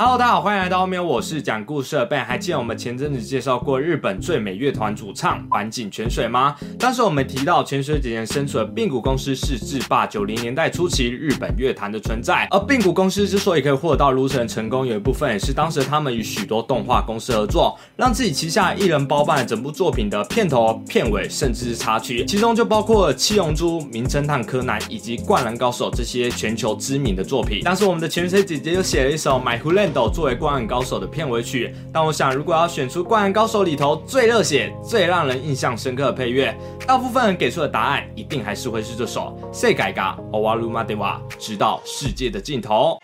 Hello，大家好，欢迎来到后面，我是讲故事的 Ben。还记得我们前阵子介绍过日本最美乐团主唱坂井泉水吗？当时我们提到泉水姐姐身处的并谷公司是制霸九零年代初期日本乐坛的存在，而并谷公司之所以可以获得到如此的成功，有一部分也是当时他们与许多动画公司合作，让自己旗下艺人包办了整部作品的片头、片尾，甚至是插曲，其中就包括了《七龙珠》《名侦探柯南》以及《灌篮高手》这些全球知名的作品。当时我们的泉水姐姐就写了一首《My h u l a n d 作为《灌篮高手》的片尾曲，但我想，如果要选出《灌篮高手》里头最热血、最让人印象深刻的配乐，大部分人给出的答案一定还是会是这首《世界が終わるまでは》，直到世界的尽头。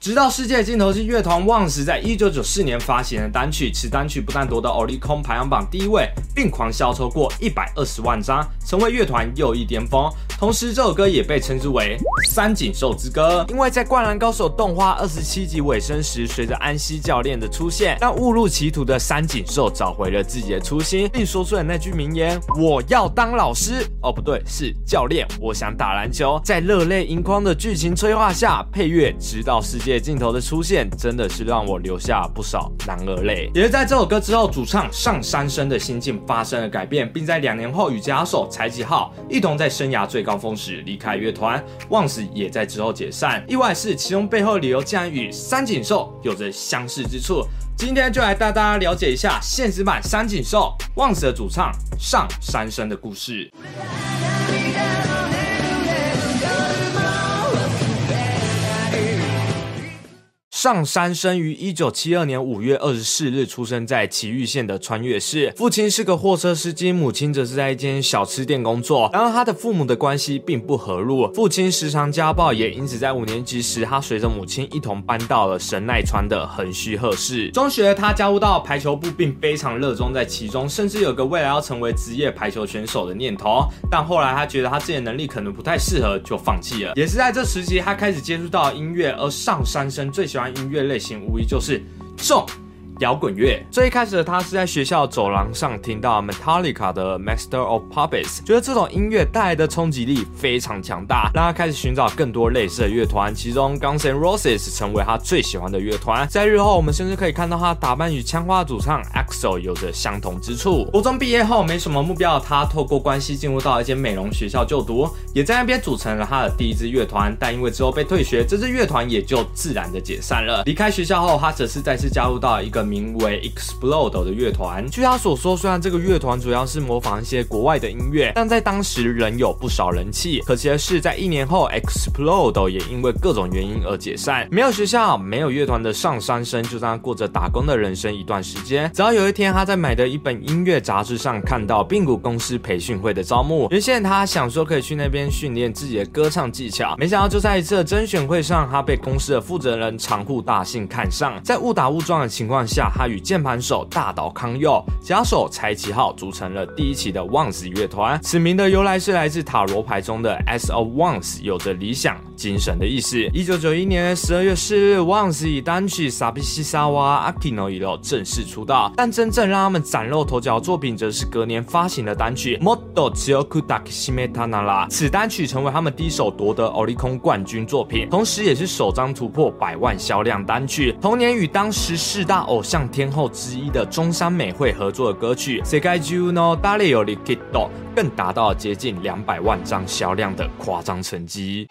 直到世界尽头是乐团旺时在一九九四年发行的单曲，此单曲不但夺得 Oricon 排行榜第一位，并狂销超过一百二十万张，成为乐团又一巅峰。同时，这首歌也被称之为“三井寿之歌”，因为在《灌篮高手》动画二十七集尾声时，随着安西教练的出现，让误入歧途的三井寿找回了自己的初心，并说出了那句名言：“我要当老师。”哦，不对，是教练。我想打篮球。在热泪盈眶的剧情催化下，配乐直到世界镜头的出现，真的是让我留下不少男儿泪。也是在这首歌之后，主唱上山生的心境发生了改变，并在两年后与吉他手柴吉浩一同在生涯最高。峰时离开乐团，旺死也在之后解散。意外是其中背后理由竟然与三井寿有着相似之处。今天就来带大家了解一下现实版三井寿旺死的主唱上山生的故事。上山生于一九七二年五月二十四日，出生在崎玉县的川越市。父亲是个货车司机，母亲则是在一间小吃店工作。然而，他的父母的关系并不和睦，父亲时常家暴，也因此在五年级时，他随着母亲一同搬到了神奈川的横须贺市。中学，他加入到排球部，并非常热衷在其中，甚至有个未来要成为职业排球选手的念头。但后来，他觉得他自己的能力可能不太适合，就放弃了。也是在这时期，他开始接触到音乐，而上山生最喜欢。音乐类型无疑就是重。摇滚乐最一开始的他是在学校走廊上听到 Metallica 的 Master of Puppets，觉得这种音乐带来的冲击力非常强大，让他开始寻找更多类似的乐团，其中 Guns N' Roses 成为他最喜欢的乐团。在日后，我们甚至可以看到他打扮与枪花主唱 Axel 有着相同之处。高中毕业后没什么目标的他，透过关系进入到一间美容学校就读，也在那边组成了他的第一支乐团。但因为之后被退学，这支乐团也就自然的解散了。离开学校后，他则是再次加入到一个。名为 Explode 的乐团，据他所说，虽然这个乐团主要是模仿一些国外的音乐，但在当时仍有不少人气。可惜的是，在一年后，Explode 也因为各种原因而解散。没有学校，没有乐团的上山生，就这样过着打工的人生一段时间。直到有一天，他在买的一本音乐杂志上看到并谷公司培训会的招募，原先他想说可以去那边训练自己的歌唱技巧，没想到就在一次甄选会上，他被公司的负责人长户大信看上，在误打误撞的情况下。他与键盘手大岛康佑、假手柴崎浩组成了第一期的望子乐团。此名的由来是来自塔罗牌中的 S of Once，有着理想精神的意思。一九九一年十二月四日，旺子以单曲《萨比西沙瓦阿基诺伊洛》正式出道。但真正让他们崭露头角的作品，则是隔年发行的单曲《Modo Chioku Dakishime Tanara》。此单曲成为他们第一首夺得 Oricon 冠军作品，同时也是首张突破百万销量单曲。同年与当时四大偶像。像天后之一的中山美惠合作的歌曲《世界中の誰よりきっと》 更达到接近两百万张销量的夸张成绩。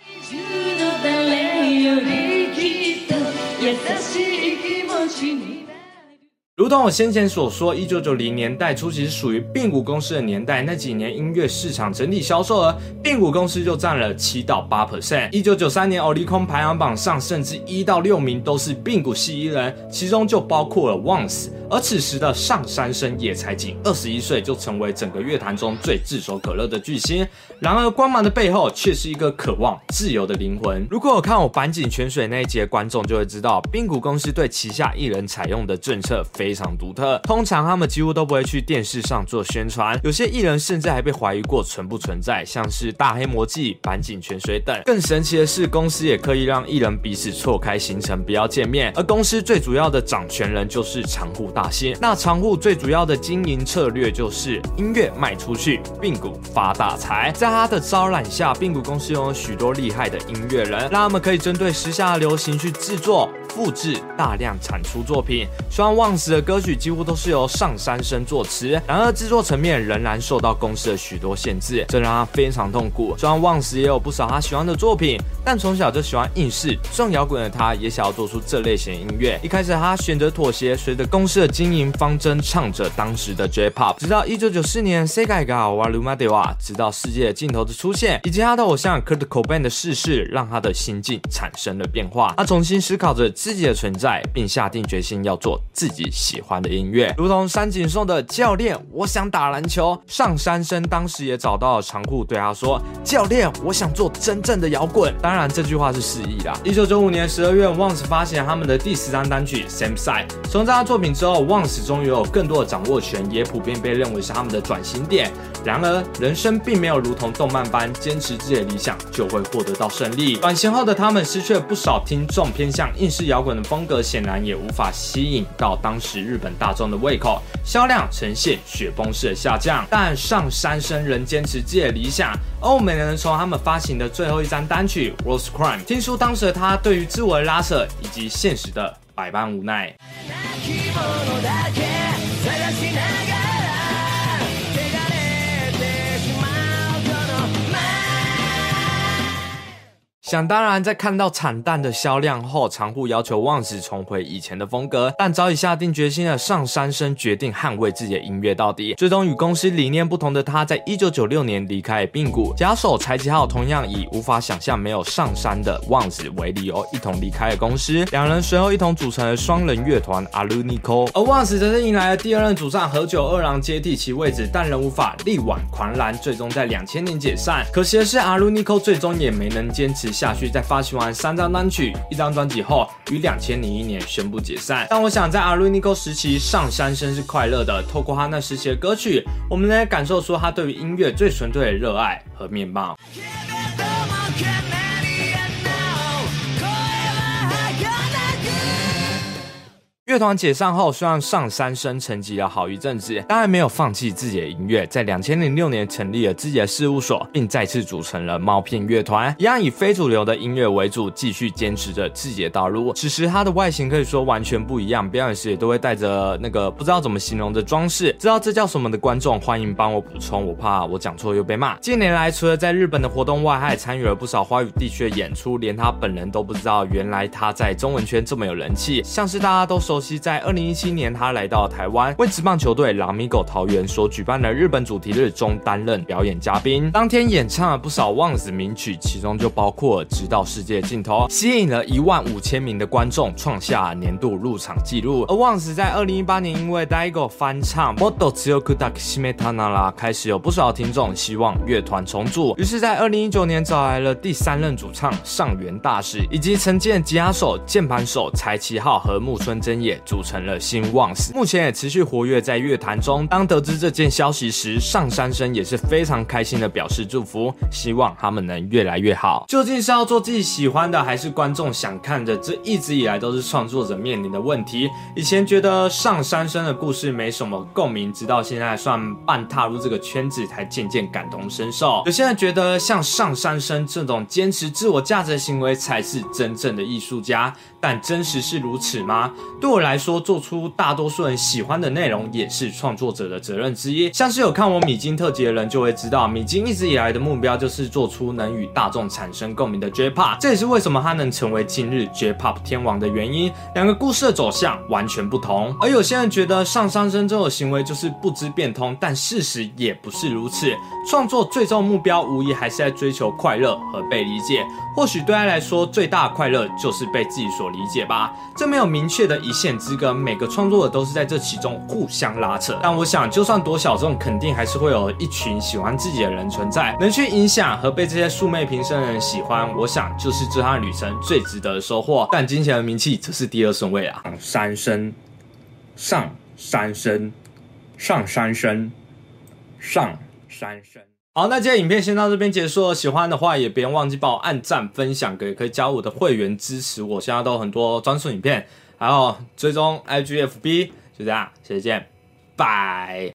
如同我先前所说，一九九零年代初期是属于并谷公司的年代。那几年音乐市场整体销售额，并谷公司就占了七到八 percent。一九九三年，奥利空排行榜上，甚至一到六名都是并谷系艺人，其中就包括了 Once。而此时的上山生也才仅二十一岁，就成为整个乐坛中最炙手可热的巨星。然而，光芒的背后却是一个渴望自由的灵魂。如果有看我板井泉水那一节，观众就会知道，并谷公司对旗下艺人采用的政策非非常独特。通常他们几乎都不会去电视上做宣传，有些艺人甚至还被怀疑过存不存在，像是大黑魔记、板井泉水等。更神奇的是，公司也刻意让艺人彼此错开行程，不要见面。而公司最主要的掌权人就是长户大。仙。那长户最主要的经营策略就是音乐卖出去，并股发大财。在他的招揽下，并股公司拥有许多厉害的音乐人，让他们可以针对时下流行去制作。复制大量产出作品，虽然旺子的歌曲几乎都是由上山生作词。然而制作层面仍然受到公司的许多限制，这让他非常痛苦。虽然旺子也有不少他喜欢的作品，但从小就喜欢应试重摇滚的他，也想要做出这类型音乐。一开始他选择妥协，随着公司的经营方针，唱着当时的 J-pop。直到一九九四年，Sega ga wa luma dewa，直到世界的尽头的出现，以及他的偶像 Kurt Cobain 的逝世，让他的心境产生了变化。他重新思考着。自己的存在，并下定决心要做自己喜欢的音乐，如同山井颂的教练，我想打篮球。上山生当时也找到了长裤，对他说：“教练，我想做真正的摇滚。”当然，这句话是示意啦。一九九五年十二月，Once 发行他们的第十张单曲《Same Side》。从这张作品之后，Once 终于有更多的掌握权，也普遍被认为是他们的转型点。然而，人生并没有如同动漫般坚持自己的理想就会获得到胜利。转型后的他们失去了不少听众，偏向应试。摇滚的风格显然也无法吸引到当时日本大众的胃口，销量呈现雪崩式的下降。但上山生仍坚持自己的理想。欧美人从他们发行的最后一张单曲《World's Crime》听出当时的他对于自我的拉扯以及现实的百般无奈。想当然，在看到惨淡的销量后，长户要求旺子重回以前的风格，但早已下定决心的上山生决定捍卫自己的音乐到底。最终与公司理念不同的他，在一九九六年离开并谷，假手柴吉浩同样以无法想象没有上山的旺子为理由，一同离开了公司。两人随后一同组成了双人乐团 Alunico，而旺子则是迎来了第二任主唱何久二郎接替其位置，但仍无法力挽狂澜，最终在两千年解散。可惜的是，Alunico 最终也没能坚持。下去，在发行完三张单曲、一张专辑后，于两千零一年宣布解散。但我想，在阿鲁尼科时期，上山生日快乐的。透过他那时期的歌曲，我们能感受出他对于音乐最纯粹的热爱和面貌。团解散后，虽然上山生沉寂了好一阵子，但还没有放弃自己的音乐。在两千零六年成立了自己的事务所，并再次组成了猫片乐团，一样以非主流的音乐为主，继续坚持着自己的道路。此时他的外形可以说完全不一样，表演时也都会带着那个不知道怎么形容的装饰。知道这叫什么的观众，欢迎帮我补充，我怕我讲错又被骂。近年来，除了在日本的活动外，还参与了不少华语地区的演出，连他本人都不知道，原来他在中文圈这么有人气。像是大家都熟悉。在二零一七年，他来到台湾，为职棒球队拉米狗桃园所举办的日本主题日中担任表演嘉宾。当天演唱了不少旺子名曲，其中就包括《直到世界尽头》，吸引了一万五千名的观众，创下年度入场纪录。而旺子在二零一八年因为 Daigo 翻唱《Model Tsuyoku Dakimetana》啦，开始有不少听众希望乐团重组，于是，在二零一九年找来了第三任主唱上原大使，以及曾经的吉他手、键盘手柴崎浩和木村真也。组成了新旺斯，目前也持续活跃在乐坛中。当得知这件消息时，上山生也是非常开心的表示祝福，希望他们能越来越好。究竟是要做自己喜欢的，还是观众想看的？这一直以来都是创作者面临的问题。以前觉得上山生的故事没什么共鸣，直到现在算半踏入这个圈子，才渐渐感同身受。有些人觉得像上山生这种坚持自我价值的行为才是真正的艺术家，但真实是如此吗？对我来，说，做出大多数人喜欢的内容，也是创作者的责任之一。像是有看我米津特辑的人就会知道，米津一直以来的目标就是做出能与大众产生共鸣的 J-Pop，这也是为什么他能成为今日 J-Pop 天王的原因。两个故事的走向完全不同，而有些人觉得上山生这种行为就是不知变通，但事实也不是如此。创作最终目标无疑还是在追求快乐和被理解。或许对他来说，最大的快乐就是被自己所理解吧。这没有明确的一线之隔，每个创作者都是在这其中互相拉扯。但我想，就算多小众，肯定还是会有一群喜欢自己的人存在，能去影响和被这些素昧平生的人喜欢。我想，就是这趟旅程最值得的收获。但金钱和名气则是第二顺位啊！上山生，上山生，上山生，上山生。好，那今天影片先到这边结束了。喜欢的话也别忘记帮我按赞、分享，给可以加入我的会员支持我。现在都有很多专属影片，还有追踪 IGFB。就这样，下次见，拜。